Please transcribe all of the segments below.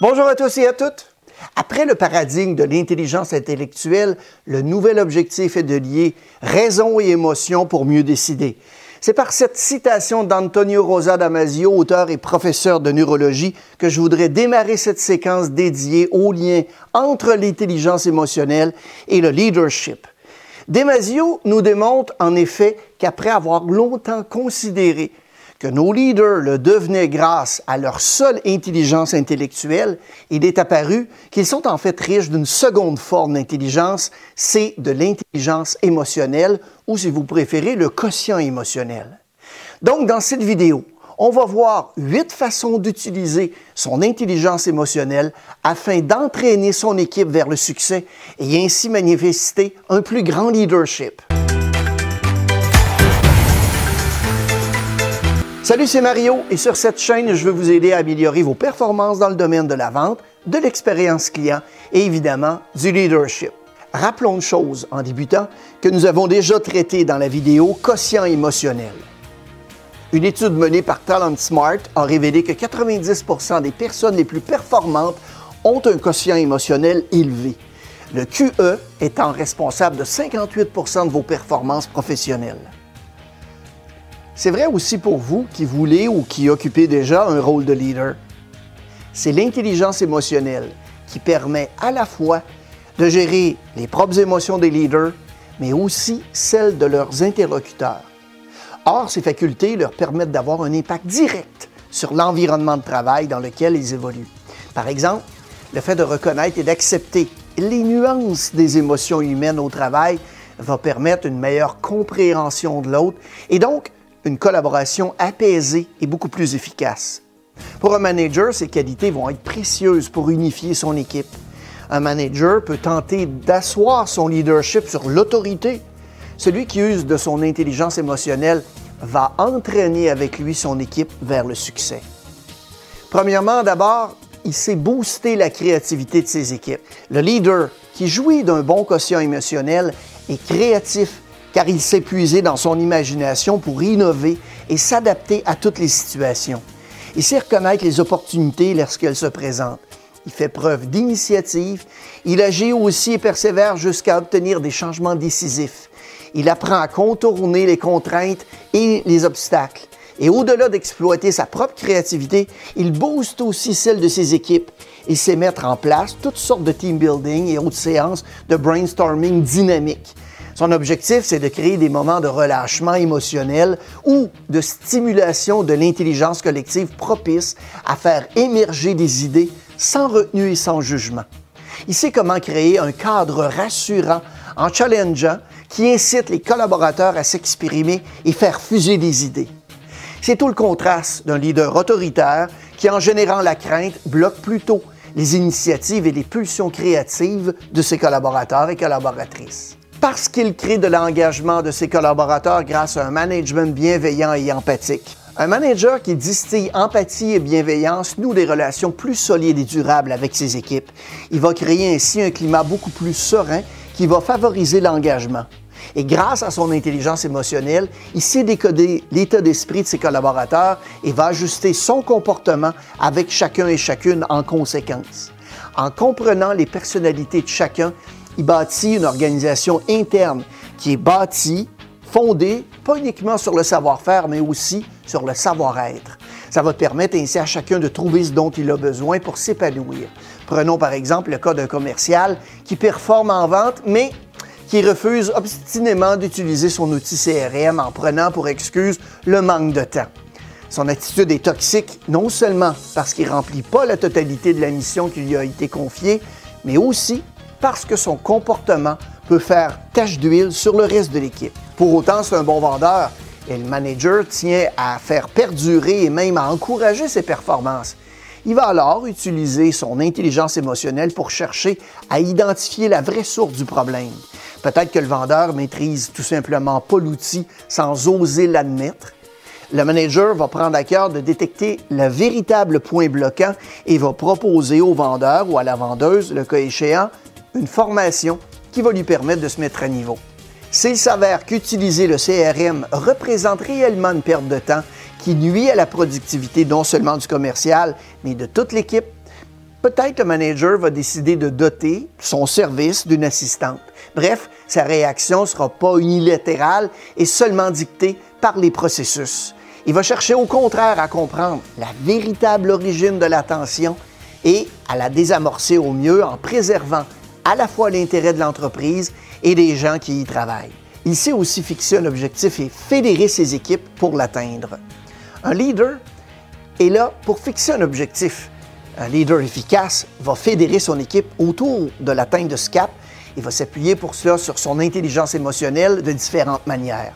Bonjour à tous et à toutes. Après le paradigme de l'intelligence intellectuelle, le nouvel objectif est de lier raison et émotion pour mieux décider. C'est par cette citation d'Antonio Rosa Damasio, auteur et professeur de neurologie, que je voudrais démarrer cette séquence dédiée au lien entre l'intelligence émotionnelle et le leadership. Damasio nous démontre en effet qu'après avoir longtemps considéré que nos leaders le devenaient grâce à leur seule intelligence intellectuelle, il est apparu qu'ils sont en fait riches d'une seconde forme d'intelligence, c'est de l'intelligence émotionnelle, ou si vous préférez, le quotient émotionnel. Donc, dans cette vidéo, on va voir huit façons d'utiliser son intelligence émotionnelle afin d'entraîner son équipe vers le succès et ainsi manifester un plus grand leadership. Salut, c'est Mario et sur cette chaîne, je veux vous aider à améliorer vos performances dans le domaine de la vente, de l'expérience client et évidemment du leadership. Rappelons une chose en débutant que nous avons déjà traité dans la vidéo quotient émotionnel. Une étude menée par Talent Smart a révélé que 90% des personnes les plus performantes ont un quotient émotionnel élevé. Le QE étant responsable de 58% de vos performances professionnelles. C'est vrai aussi pour vous qui voulez ou qui occupez déjà un rôle de leader. C'est l'intelligence émotionnelle qui permet à la fois de gérer les propres émotions des leaders, mais aussi celles de leurs interlocuteurs. Or, ces facultés leur permettent d'avoir un impact direct sur l'environnement de travail dans lequel ils évoluent. Par exemple, le fait de reconnaître et d'accepter les nuances des émotions humaines au travail va permettre une meilleure compréhension de l'autre et donc une collaboration apaisée et beaucoup plus efficace. Pour un manager, ces qualités vont être précieuses pour unifier son équipe. Un manager peut tenter d'asseoir son leadership sur l'autorité. Celui qui use de son intelligence émotionnelle va entraîner avec lui son équipe vers le succès. Premièrement, d'abord, il sait booster la créativité de ses équipes. Le leader qui jouit d'un bon quotient émotionnel est créatif car il s'est puisé dans son imagination pour innover et s'adapter à toutes les situations. Il sait reconnaître les opportunités lorsqu'elles se présentent. Il fait preuve d'initiative. Il agit aussi et persévère jusqu'à obtenir des changements décisifs. Il apprend à contourner les contraintes et les obstacles. Et au-delà d'exploiter sa propre créativité, il booste aussi celle de ses équipes et sait mettre en place toutes sortes de team building et autres séances de brainstorming dynamiques son objectif, c'est de créer des moments de relâchement émotionnel ou de stimulation de l'intelligence collective propice à faire émerger des idées sans retenue et sans jugement. Il sait comment créer un cadre rassurant en challengeant qui incite les collaborateurs à s'exprimer et faire fuser des idées. C'est tout le contraste d'un leader autoritaire qui, en générant la crainte, bloque plutôt les initiatives et les pulsions créatives de ses collaborateurs et collaboratrices parce qu'il crée de l'engagement de ses collaborateurs grâce à un management bienveillant et empathique. Un manager qui distille empathie et bienveillance noue des relations plus solides et durables avec ses équipes. Il va créer ainsi un climat beaucoup plus serein qui va favoriser l'engagement. Et grâce à son intelligence émotionnelle, il sait décoder l'état d'esprit de ses collaborateurs et va ajuster son comportement avec chacun et chacune en conséquence. En comprenant les personnalités de chacun, il bâtit une organisation interne qui est bâtie, fondée pas uniquement sur le savoir-faire, mais aussi sur le savoir-être. Ça va permettre ainsi à chacun de trouver ce dont il a besoin pour s'épanouir. Prenons par exemple le cas d'un commercial qui performe en vente, mais qui refuse obstinément d'utiliser son outil CRM en prenant pour excuse le manque de temps. Son attitude est toxique non seulement parce qu'il ne remplit pas la totalité de la mission qui lui a été confiée, mais aussi parce que son comportement peut faire tache d'huile sur le reste de l'équipe. Pour autant, c'est un bon vendeur et le manager tient à faire perdurer et même à encourager ses performances. Il va alors utiliser son intelligence émotionnelle pour chercher à identifier la vraie source du problème. Peut-être que le vendeur maîtrise tout simplement pas l'outil sans oser l'admettre. Le manager va prendre à cœur de détecter le véritable point bloquant et va proposer au vendeur ou à la vendeuse, le cas échéant, une formation qui va lui permettre de se mettre à niveau. S'il s'avère qu'utiliser le CRM représente réellement une perte de temps qui nuit à la productivité non seulement du commercial, mais de toute l'équipe, peut-être le manager va décider de doter son service d'une assistante. Bref, sa réaction ne sera pas unilatérale et seulement dictée par les processus. Il va chercher au contraire à comprendre la véritable origine de la tension et à la désamorcer au mieux en préservant à la fois l'intérêt de l'entreprise et des gens qui y travaillent. Il sait aussi fixer un objectif et fédérer ses équipes pour l'atteindre. Un leader est là pour fixer un objectif. Un leader efficace va fédérer son équipe autour de l'atteinte de ce cap et va s'appuyer pour cela sur son intelligence émotionnelle de différentes manières.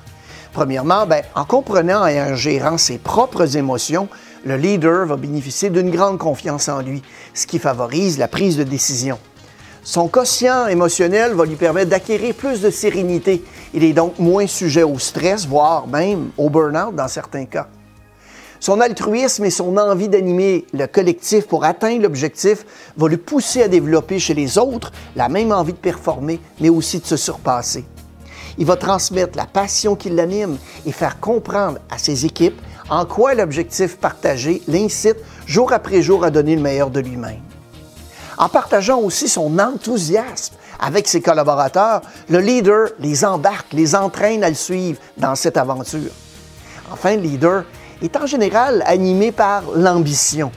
Premièrement, ben, en comprenant et en gérant ses propres émotions, le leader va bénéficier d'une grande confiance en lui, ce qui favorise la prise de décision. Son quotient émotionnel va lui permettre d'acquérir plus de sérénité. Il est donc moins sujet au stress, voire même au burn-out dans certains cas. Son altruisme et son envie d'animer le collectif pour atteindre l'objectif va le pousser à développer chez les autres la même envie de performer, mais aussi de se surpasser. Il va transmettre la passion qui l'anime et faire comprendre à ses équipes en quoi l'objectif partagé l'incite jour après jour à donner le meilleur de lui-même. En partageant aussi son enthousiasme avec ses collaborateurs, le leader les embarque, les entraîne à le suivre dans cette aventure. Enfin, le leader est en général animé par l'ambition.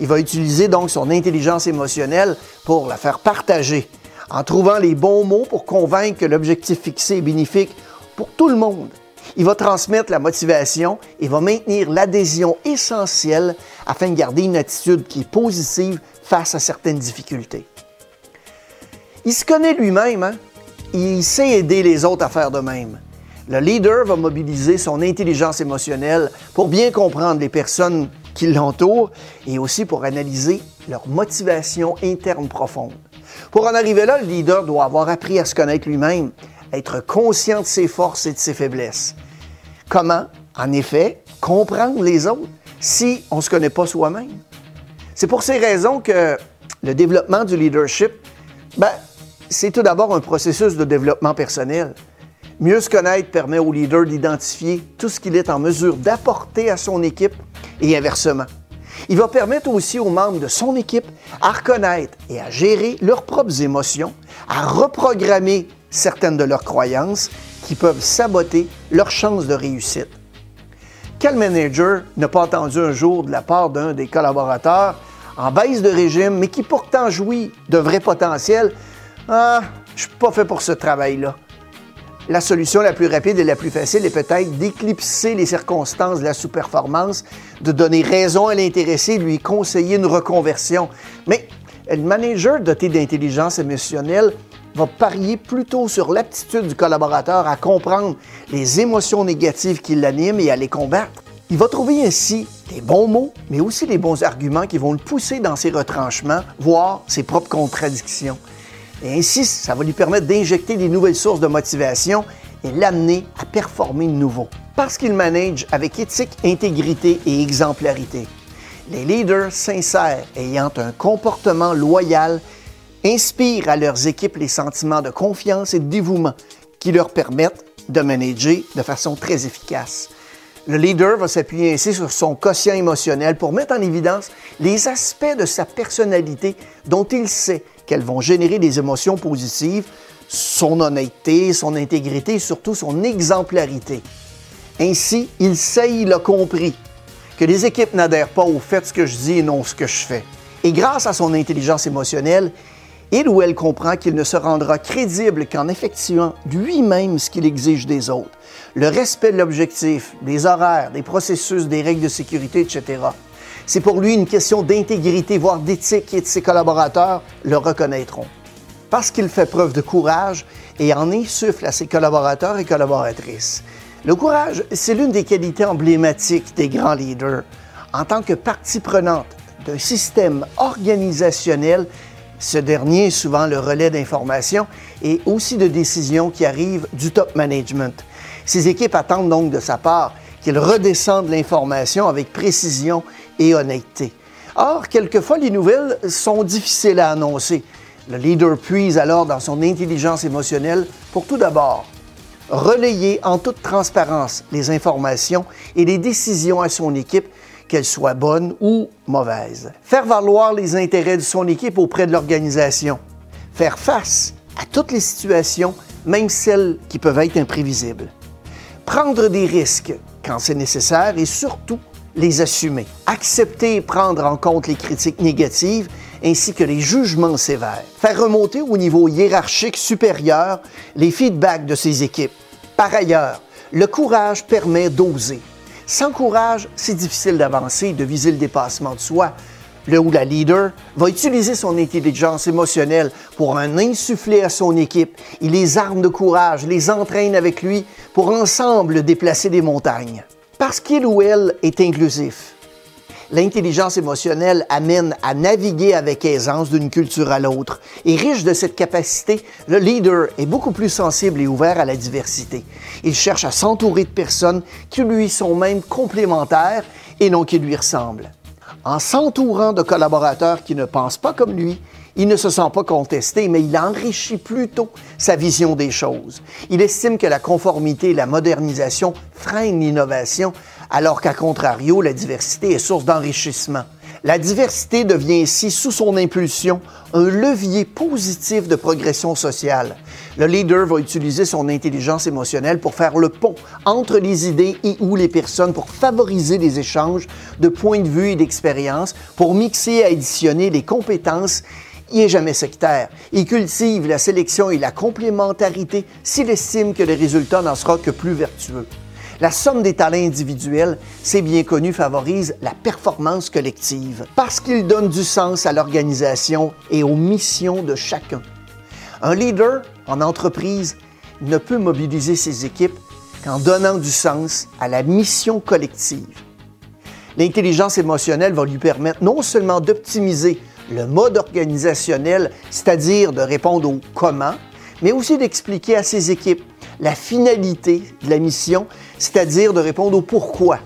Il va utiliser donc son intelligence émotionnelle pour la faire partager en trouvant les bons mots pour convaincre que l'objectif fixé est bénéfique pour tout le monde. Il va transmettre la motivation et va maintenir l'adhésion essentielle afin de garder une attitude qui est positive face à certaines difficultés. Il se connaît lui-même, hein? il sait aider les autres à faire de même. Le leader va mobiliser son intelligence émotionnelle pour bien comprendre les personnes qui l'entourent et aussi pour analyser leur motivation interne profonde. Pour en arriver là, le leader doit avoir appris à se connaître lui-même, être conscient de ses forces et de ses faiblesses. Comment, en effet, comprendre les autres si on ne se connaît pas soi-même? C'est pour ces raisons que le développement du leadership, ben, c'est tout d'abord un processus de développement personnel. Mieux se connaître permet au leader d'identifier tout ce qu'il est en mesure d'apporter à son équipe et inversement. Il va permettre aussi aux membres de son équipe à reconnaître et à gérer leurs propres émotions, à reprogrammer certaines de leurs croyances qui peuvent saboter leurs chances de réussite. Quel manager n'a pas entendu un jour de la part d'un des collaborateurs en baisse de régime, mais qui pourtant jouit d'un vrai potentiel? Ah, je suis pas fait pour ce travail-là. La solution la plus rapide et la plus facile est peut-être d'éclipser les circonstances de la sous-performance, de donner raison à l'intéressé, lui conseiller une reconversion. Mais le manager doté d'intelligence émotionnelle va parier plutôt sur l'aptitude du collaborateur à comprendre les émotions négatives qui l'animent et à les combattre. Il va trouver ainsi des bons mots, mais aussi les bons arguments qui vont le pousser dans ses retranchements, voire ses propres contradictions. Et ainsi, ça va lui permettre d'injecter des nouvelles sources de motivation et l'amener à performer de nouveau. Parce qu'il manage avec éthique, intégrité et exemplarité. Les leaders sincères ayant un comportement loyal inspirent à leurs équipes les sentiments de confiance et de dévouement qui leur permettent de manager de façon très efficace. Le leader va s'appuyer ainsi sur son quotient émotionnel pour mettre en évidence les aspects de sa personnalité dont il sait qu'elles vont générer des émotions positives, son honnêteté, son intégrité et surtout son exemplarité. Ainsi, il sait, il a compris que les équipes n'adhèrent pas au fait ce que je dis et non ce que je fais. Et grâce à son intelligence émotionnelle, il ou elle comprend qu'il ne se rendra crédible qu'en effectuant lui-même ce qu'il exige des autres. Le respect de l'objectif, des horaires, des processus, des règles de sécurité, etc. C'est pour lui une question d'intégrité, voire d'éthique, et ses collaborateurs le reconnaîtront. Parce qu'il fait preuve de courage et en insuffle à ses collaborateurs et collaboratrices. Le courage, c'est l'une des qualités emblématiques des grands leaders. En tant que partie prenante d'un système organisationnel, ce dernier est souvent le relais d'informations et aussi de décisions qui arrivent du top management. Ces équipes attendent donc de sa part qu'il redescende l'information avec précision et honnêteté. Or, quelquefois, les nouvelles sont difficiles à annoncer. Le leader puise alors dans son intelligence émotionnelle pour tout d'abord relayer en toute transparence les informations et les décisions à son équipe qu'elle soit bonne ou mauvaise. Faire valoir les intérêts de son équipe auprès de l'organisation. Faire face à toutes les situations, même celles qui peuvent être imprévisibles. Prendre des risques quand c'est nécessaire et surtout les assumer. Accepter et prendre en compte les critiques négatives ainsi que les jugements sévères. Faire remonter au niveau hiérarchique supérieur les feedbacks de ses équipes. Par ailleurs, le courage permet d'oser. Sans courage, c'est difficile d'avancer et de viser le dépassement de soi. Le ou la leader va utiliser son intelligence émotionnelle pour en insuffler à son équipe. Il les arme de courage, les entraîne avec lui pour ensemble déplacer des montagnes. Parce qu'il ou elle est inclusif, l'intelligence émotionnelle amène à naviguer avec aisance d'une culture à l'autre. Et riche de cette capacité, le leader est beaucoup plus sensible et ouvert à la diversité. Il cherche à s'entourer de personnes qui lui sont même complémentaires et non qui lui ressemblent. En s'entourant de collaborateurs qui ne pensent pas comme lui, il ne se sent pas contesté, mais il enrichit plutôt sa vision des choses. Il estime que la conformité et la modernisation freinent l'innovation, alors qu'à contrario, la diversité est source d'enrichissement. La diversité devient ainsi, sous son impulsion, un levier positif de progression sociale. Le leader va utiliser son intelligence émotionnelle pour faire le pont entre les idées et ou les personnes, pour favoriser les échanges de points de vue et d'expérience, pour mixer et additionner les compétences il jamais sectaire. Il cultive la sélection et la complémentarité s'il estime que le résultat n'en sera que plus vertueux. La somme des talents individuels, c'est bien connu, favorise la performance collective parce qu'il donne du sens à l'organisation et aux missions de chacun. Un leader en entreprise ne peut mobiliser ses équipes qu'en donnant du sens à la mission collective. L'intelligence émotionnelle va lui permettre non seulement d'optimiser le mode organisationnel, c'est-à-dire de répondre au comment, mais aussi d'expliquer à ses équipes la finalité de la mission, c'est-à-dire de répondre au pourquoi.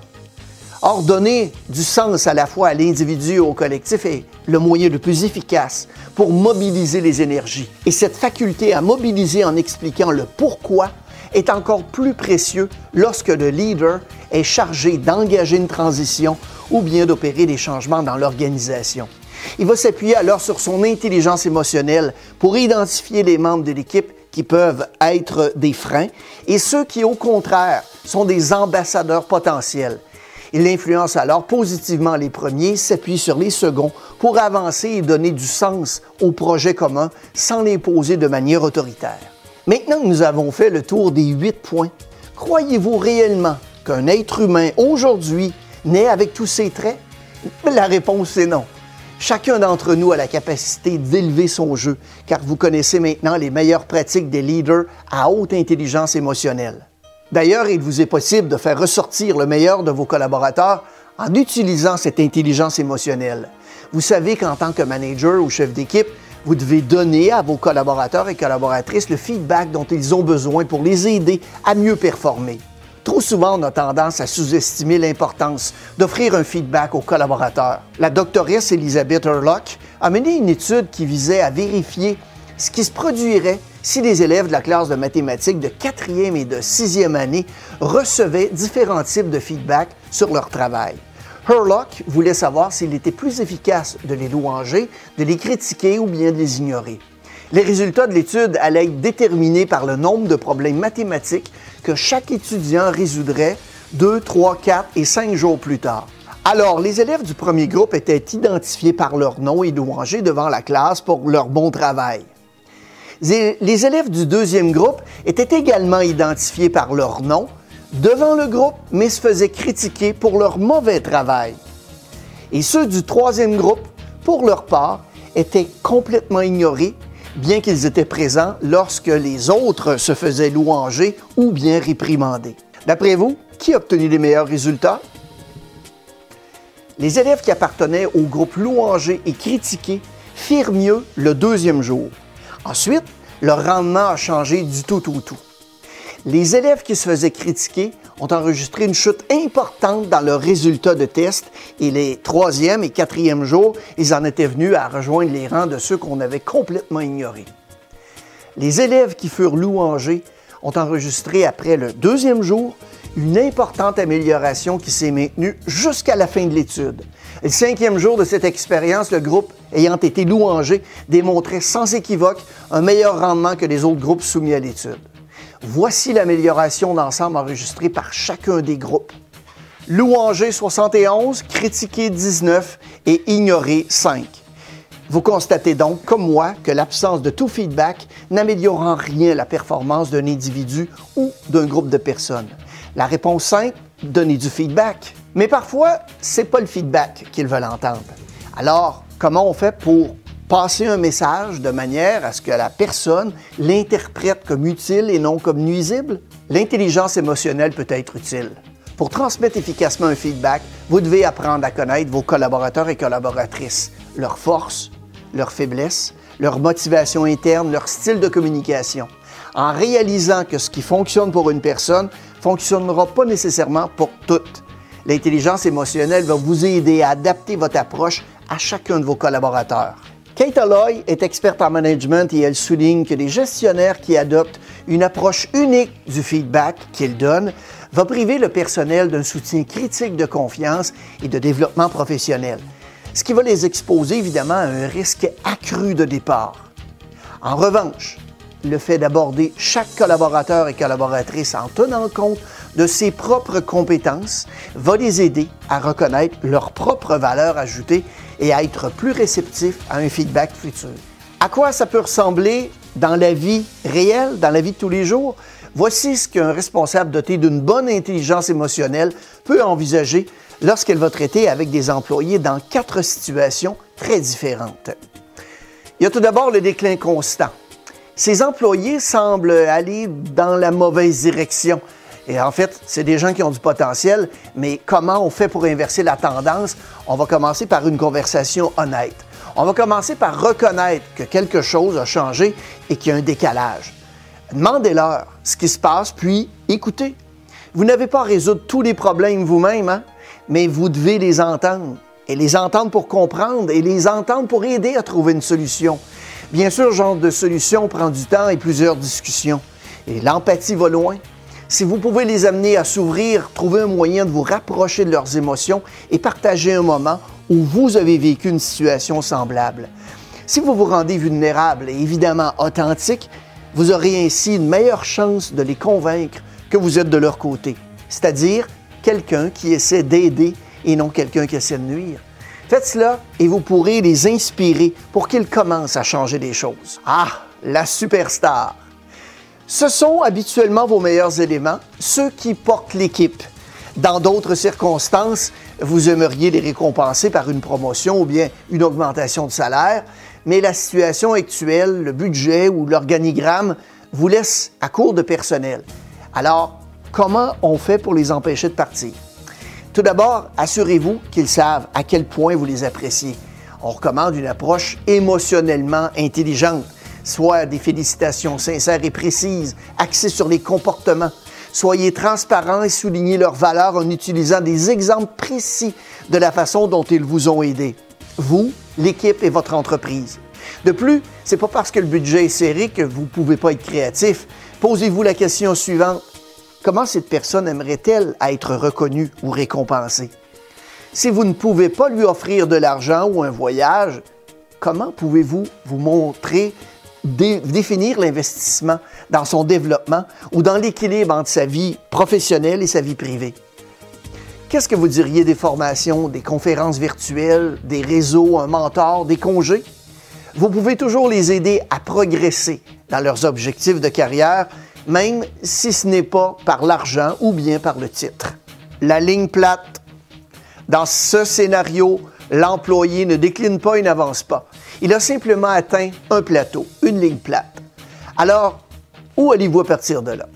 Or, donner du sens à la fois à l'individu et au collectif est le moyen le plus efficace pour mobiliser les énergies. Et cette faculté à mobiliser en expliquant le pourquoi est encore plus précieux lorsque le leader est chargé d'engager une transition ou bien d'opérer des changements dans l'organisation. Il va s'appuyer alors sur son intelligence émotionnelle pour identifier les membres de l'équipe qui peuvent être des freins et ceux qui, au contraire, sont des ambassadeurs potentiels. Il influence alors positivement les premiers, s'appuie sur les seconds pour avancer et donner du sens au projet commun sans l'imposer de manière autoritaire. Maintenant que nous avons fait le tour des huit points, croyez-vous réellement qu'un être humain aujourd'hui naît avec tous ces traits? La réponse est non. Chacun d'entre nous a la capacité d'élever son jeu, car vous connaissez maintenant les meilleures pratiques des leaders à haute intelligence émotionnelle. D'ailleurs, il vous est possible de faire ressortir le meilleur de vos collaborateurs en utilisant cette intelligence émotionnelle. Vous savez qu'en tant que manager ou chef d'équipe, vous devez donner à vos collaborateurs et collaboratrices le feedback dont ils ont besoin pour les aider à mieux performer. Trop souvent, on a tendance à sous-estimer l'importance d'offrir un feedback aux collaborateurs. La doctoresse Elizabeth Hurlock a mené une étude qui visait à vérifier ce qui se produirait si les élèves de la classe de mathématiques de quatrième et de sixième année recevaient différents types de feedback sur leur travail. Hurlock voulait savoir s'il était plus efficace de les louanger, de les critiquer ou bien de les ignorer. Les résultats de l'étude allaient être déterminés par le nombre de problèmes mathématiques que chaque étudiant résoudrait deux, trois, quatre et cinq jours plus tard. Alors, les élèves du premier groupe étaient identifiés par leur nom et louangés devant la classe pour leur bon travail. Les élèves du deuxième groupe étaient également identifiés par leur nom devant le groupe, mais se faisaient critiquer pour leur mauvais travail. Et ceux du troisième groupe, pour leur part, étaient complètement ignorés bien qu'ils étaient présents lorsque les autres se faisaient louanger ou bien réprimander. D'après vous, qui a obtenu les meilleurs résultats? Les élèves qui appartenaient au groupe louangé et critiqué firent mieux le deuxième jour. Ensuite, leur rendement a changé du tout au tout. Les élèves qui se faisaient critiquer ont enregistré une chute importante dans leurs résultats de test et les troisième et quatrième jours, ils en étaient venus à rejoindre les rangs de ceux qu'on avait complètement ignorés. Les élèves qui furent louangés ont enregistré après le deuxième jour une importante amélioration qui s'est maintenue jusqu'à la fin de l'étude. Le cinquième jour de cette expérience, le groupe ayant été louangé démontrait sans équivoque un meilleur rendement que les autres groupes soumis à l'étude. Voici l'amélioration d'ensemble enregistrée par chacun des groupes. Louangé 71, critiqué 19 et ignoré 5. Vous constatez donc, comme moi, que l'absence de tout feedback n'améliore en rien la performance d'un individu ou d'un groupe de personnes. La réponse simple, donner du feedback. Mais parfois, c'est pas le feedback qu'ils veulent entendre. Alors, comment on fait pour passer un message de manière à ce que la personne l'interprète comme utile et non comme nuisible? L'intelligence émotionnelle peut être utile. Pour transmettre efficacement un feedback, vous devez apprendre à connaître vos collaborateurs et collaboratrices, leurs forces, leurs faiblesses, leur motivation interne, leur style de communication, en réalisant que ce qui fonctionne pour une personne fonctionnera pas nécessairement pour toutes. L'intelligence émotionnelle va vous aider à adapter votre approche à chacun de vos collaborateurs. Kate Alloy est experte en management et elle souligne que les gestionnaires qui adoptent une approche unique du feedback qu'ils donnent va priver le personnel d'un soutien critique de confiance et de développement professionnel ce qui va les exposer évidemment à un risque accru de départ. En revanche, le fait d'aborder chaque collaborateur et collaboratrice en tenant compte de ses propres compétences va les aider à reconnaître leurs propres valeurs ajoutées et à être plus réceptifs à un feedback futur. À quoi ça peut ressembler dans la vie réelle, dans la vie de tous les jours? Voici ce qu'un responsable doté d'une bonne intelligence émotionnelle peut envisager lorsqu'elle va traiter avec des employés dans quatre situations très différentes. Il y a tout d'abord le déclin constant. Ces employés semblent aller dans la mauvaise direction. Et en fait, c'est des gens qui ont du potentiel, mais comment on fait pour inverser la tendance? On va commencer par une conversation honnête. On va commencer par reconnaître que quelque chose a changé et qu'il y a un décalage. Demandez-leur ce qui se passe, puis écoutez. Vous n'avez pas à résoudre tous les problèmes vous-même, hein? mais vous devez les entendre. Et les entendre pour comprendre et les entendre pour aider à trouver une solution. Bien sûr, ce genre de solution prend du temps et plusieurs discussions. Et l'empathie va loin. Si vous pouvez les amener à s'ouvrir, trouver un moyen de vous rapprocher de leurs émotions et partager un moment où vous avez vécu une situation semblable. Si vous vous rendez vulnérable et évidemment authentique, vous aurez ainsi une meilleure chance de les convaincre que vous êtes de leur côté, c'est-à-dire quelqu'un qui essaie d'aider et non quelqu'un qui essaie de nuire. Faites cela et vous pourrez les inspirer pour qu'ils commencent à changer des choses. Ah, la superstar. Ce sont habituellement vos meilleurs éléments, ceux qui portent l'équipe. Dans d'autres circonstances, vous aimeriez les récompenser par une promotion ou bien une augmentation de salaire, mais la situation actuelle, le budget ou l'organigramme vous laisse à court de personnel. Alors, Comment on fait pour les empêcher de partir? Tout d'abord, assurez-vous qu'ils savent à quel point vous les appréciez. On recommande une approche émotionnellement intelligente, soit des félicitations sincères et précises, axées sur les comportements. Soyez transparents et soulignez leurs valeurs en utilisant des exemples précis de la façon dont ils vous ont aidé. Vous, l'équipe et votre entreprise. De plus, c'est pas parce que le budget est serré que vous ne pouvez pas être créatif. Posez-vous la question suivante. Comment cette personne aimerait-elle être reconnue ou récompensée? Si vous ne pouvez pas lui offrir de l'argent ou un voyage, comment pouvez-vous vous montrer, définir l'investissement dans son développement ou dans l'équilibre entre sa vie professionnelle et sa vie privée? Qu'est-ce que vous diriez des formations, des conférences virtuelles, des réseaux, un mentor, des congés? Vous pouvez toujours les aider à progresser dans leurs objectifs de carrière même si ce n'est pas par l'argent ou bien par le titre. La ligne plate. Dans ce scénario, l'employé ne décline pas et n'avance pas. Il a simplement atteint un plateau, une ligne plate. Alors, où allez-vous à partir de là?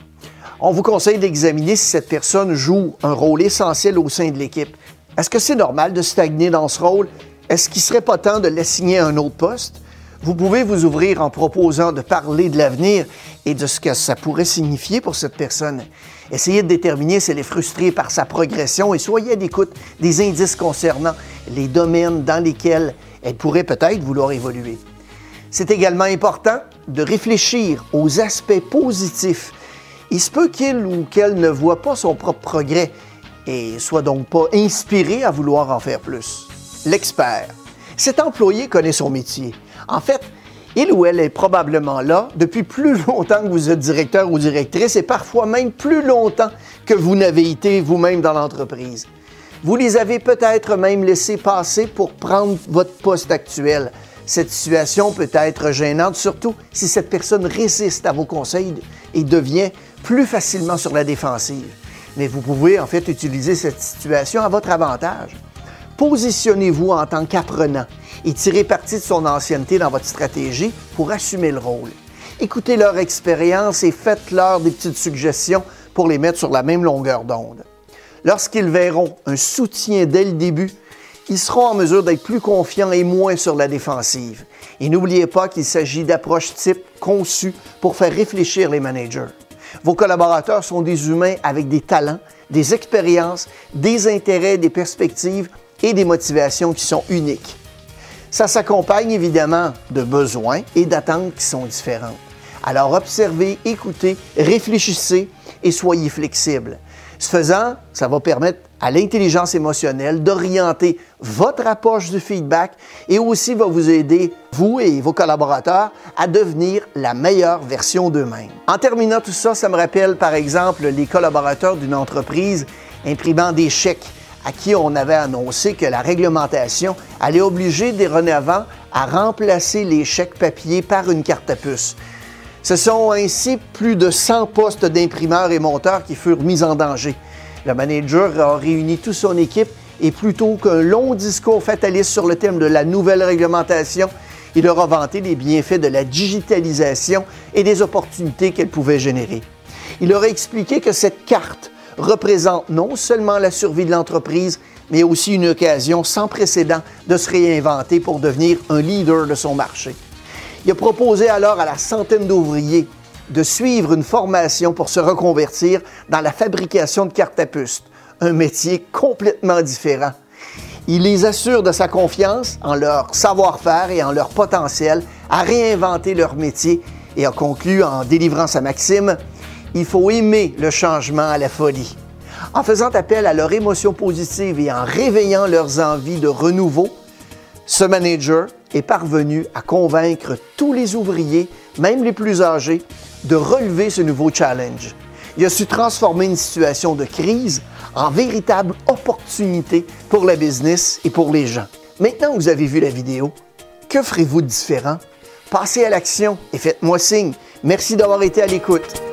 On vous conseille d'examiner si cette personne joue un rôle essentiel au sein de l'équipe. Est-ce que c'est normal de stagner dans ce rôle? Est-ce qu'il ne serait pas temps de l'assigner à un autre poste? Vous pouvez vous ouvrir en proposant de parler de l'avenir et de ce que ça pourrait signifier pour cette personne. Essayez de déterminer si elle est frustrée par sa progression et soyez à l'écoute des indices concernant les domaines dans lesquels elle pourrait peut-être vouloir évoluer. C'est également important de réfléchir aux aspects positifs Il se peut qu'il ou qu'elle ne voit pas son propre progrès et soit donc pas inspiré à vouloir en faire plus. L'expert. Cet employé connaît son métier. En fait, il ou elle est probablement là depuis plus longtemps que vous êtes directeur ou directrice et parfois même plus longtemps que vous n'avez été vous-même dans l'entreprise. Vous les avez peut-être même laissés passer pour prendre votre poste actuel. Cette situation peut être gênante, surtout si cette personne résiste à vos conseils et devient plus facilement sur la défensive. Mais vous pouvez en fait utiliser cette situation à votre avantage. Positionnez-vous en tant qu'apprenant et tirez parti de son ancienneté dans votre stratégie pour assumer le rôle. Écoutez leur expérience et faites-leur des petites suggestions pour les mettre sur la même longueur d'onde. Lorsqu'ils verront un soutien dès le début, ils seront en mesure d'être plus confiants et moins sur la défensive. Et n'oubliez pas qu'il s'agit d'approches type conçues pour faire réfléchir les managers. Vos collaborateurs sont des humains avec des talents, des expériences, des intérêts, des perspectives et des motivations qui sont uniques. Ça s'accompagne évidemment de besoins et d'attentes qui sont différentes. Alors observez, écoutez, réfléchissez et soyez flexibles. Ce faisant, ça va permettre à l'intelligence émotionnelle d'orienter votre approche du feedback et aussi va vous aider, vous et vos collaborateurs, à devenir la meilleure version d'eux-mêmes. En terminant tout ça, ça me rappelle par exemple les collaborateurs d'une entreprise imprimant des chèques à qui on avait annoncé que la réglementation allait obliger des renavants à remplacer les chèques papier par une carte à puce. Ce sont ainsi plus de 100 postes d'imprimeurs et monteurs qui furent mis en danger. Le manager a réuni toute son équipe et plutôt qu'un long discours fataliste sur le thème de la nouvelle réglementation, il leur a vanté les bienfaits de la digitalisation et des opportunités qu'elle pouvait générer. Il leur expliqué que cette carte représente non seulement la survie de l'entreprise, mais aussi une occasion sans précédent de se réinventer pour devenir un leader de son marché. Il a proposé alors à la centaine d'ouvriers de suivre une formation pour se reconvertir dans la fabrication de cartes à puce, un métier complètement différent. Il les assure de sa confiance en leur savoir-faire et en leur potentiel à réinventer leur métier et a conclu en délivrant sa maxime Il faut aimer le changement à la folie. En faisant appel à leur émotion positive et en réveillant leurs envies de renouveau, ce manager est parvenu à convaincre tous les ouvriers, même les plus âgés, de relever ce nouveau challenge. Il a su transformer une situation de crise en véritable opportunité pour la business et pour les gens. Maintenant que vous avez vu la vidéo, que ferez-vous de différent? Passez à l'action et faites-moi signe. Merci d'avoir été à l'écoute.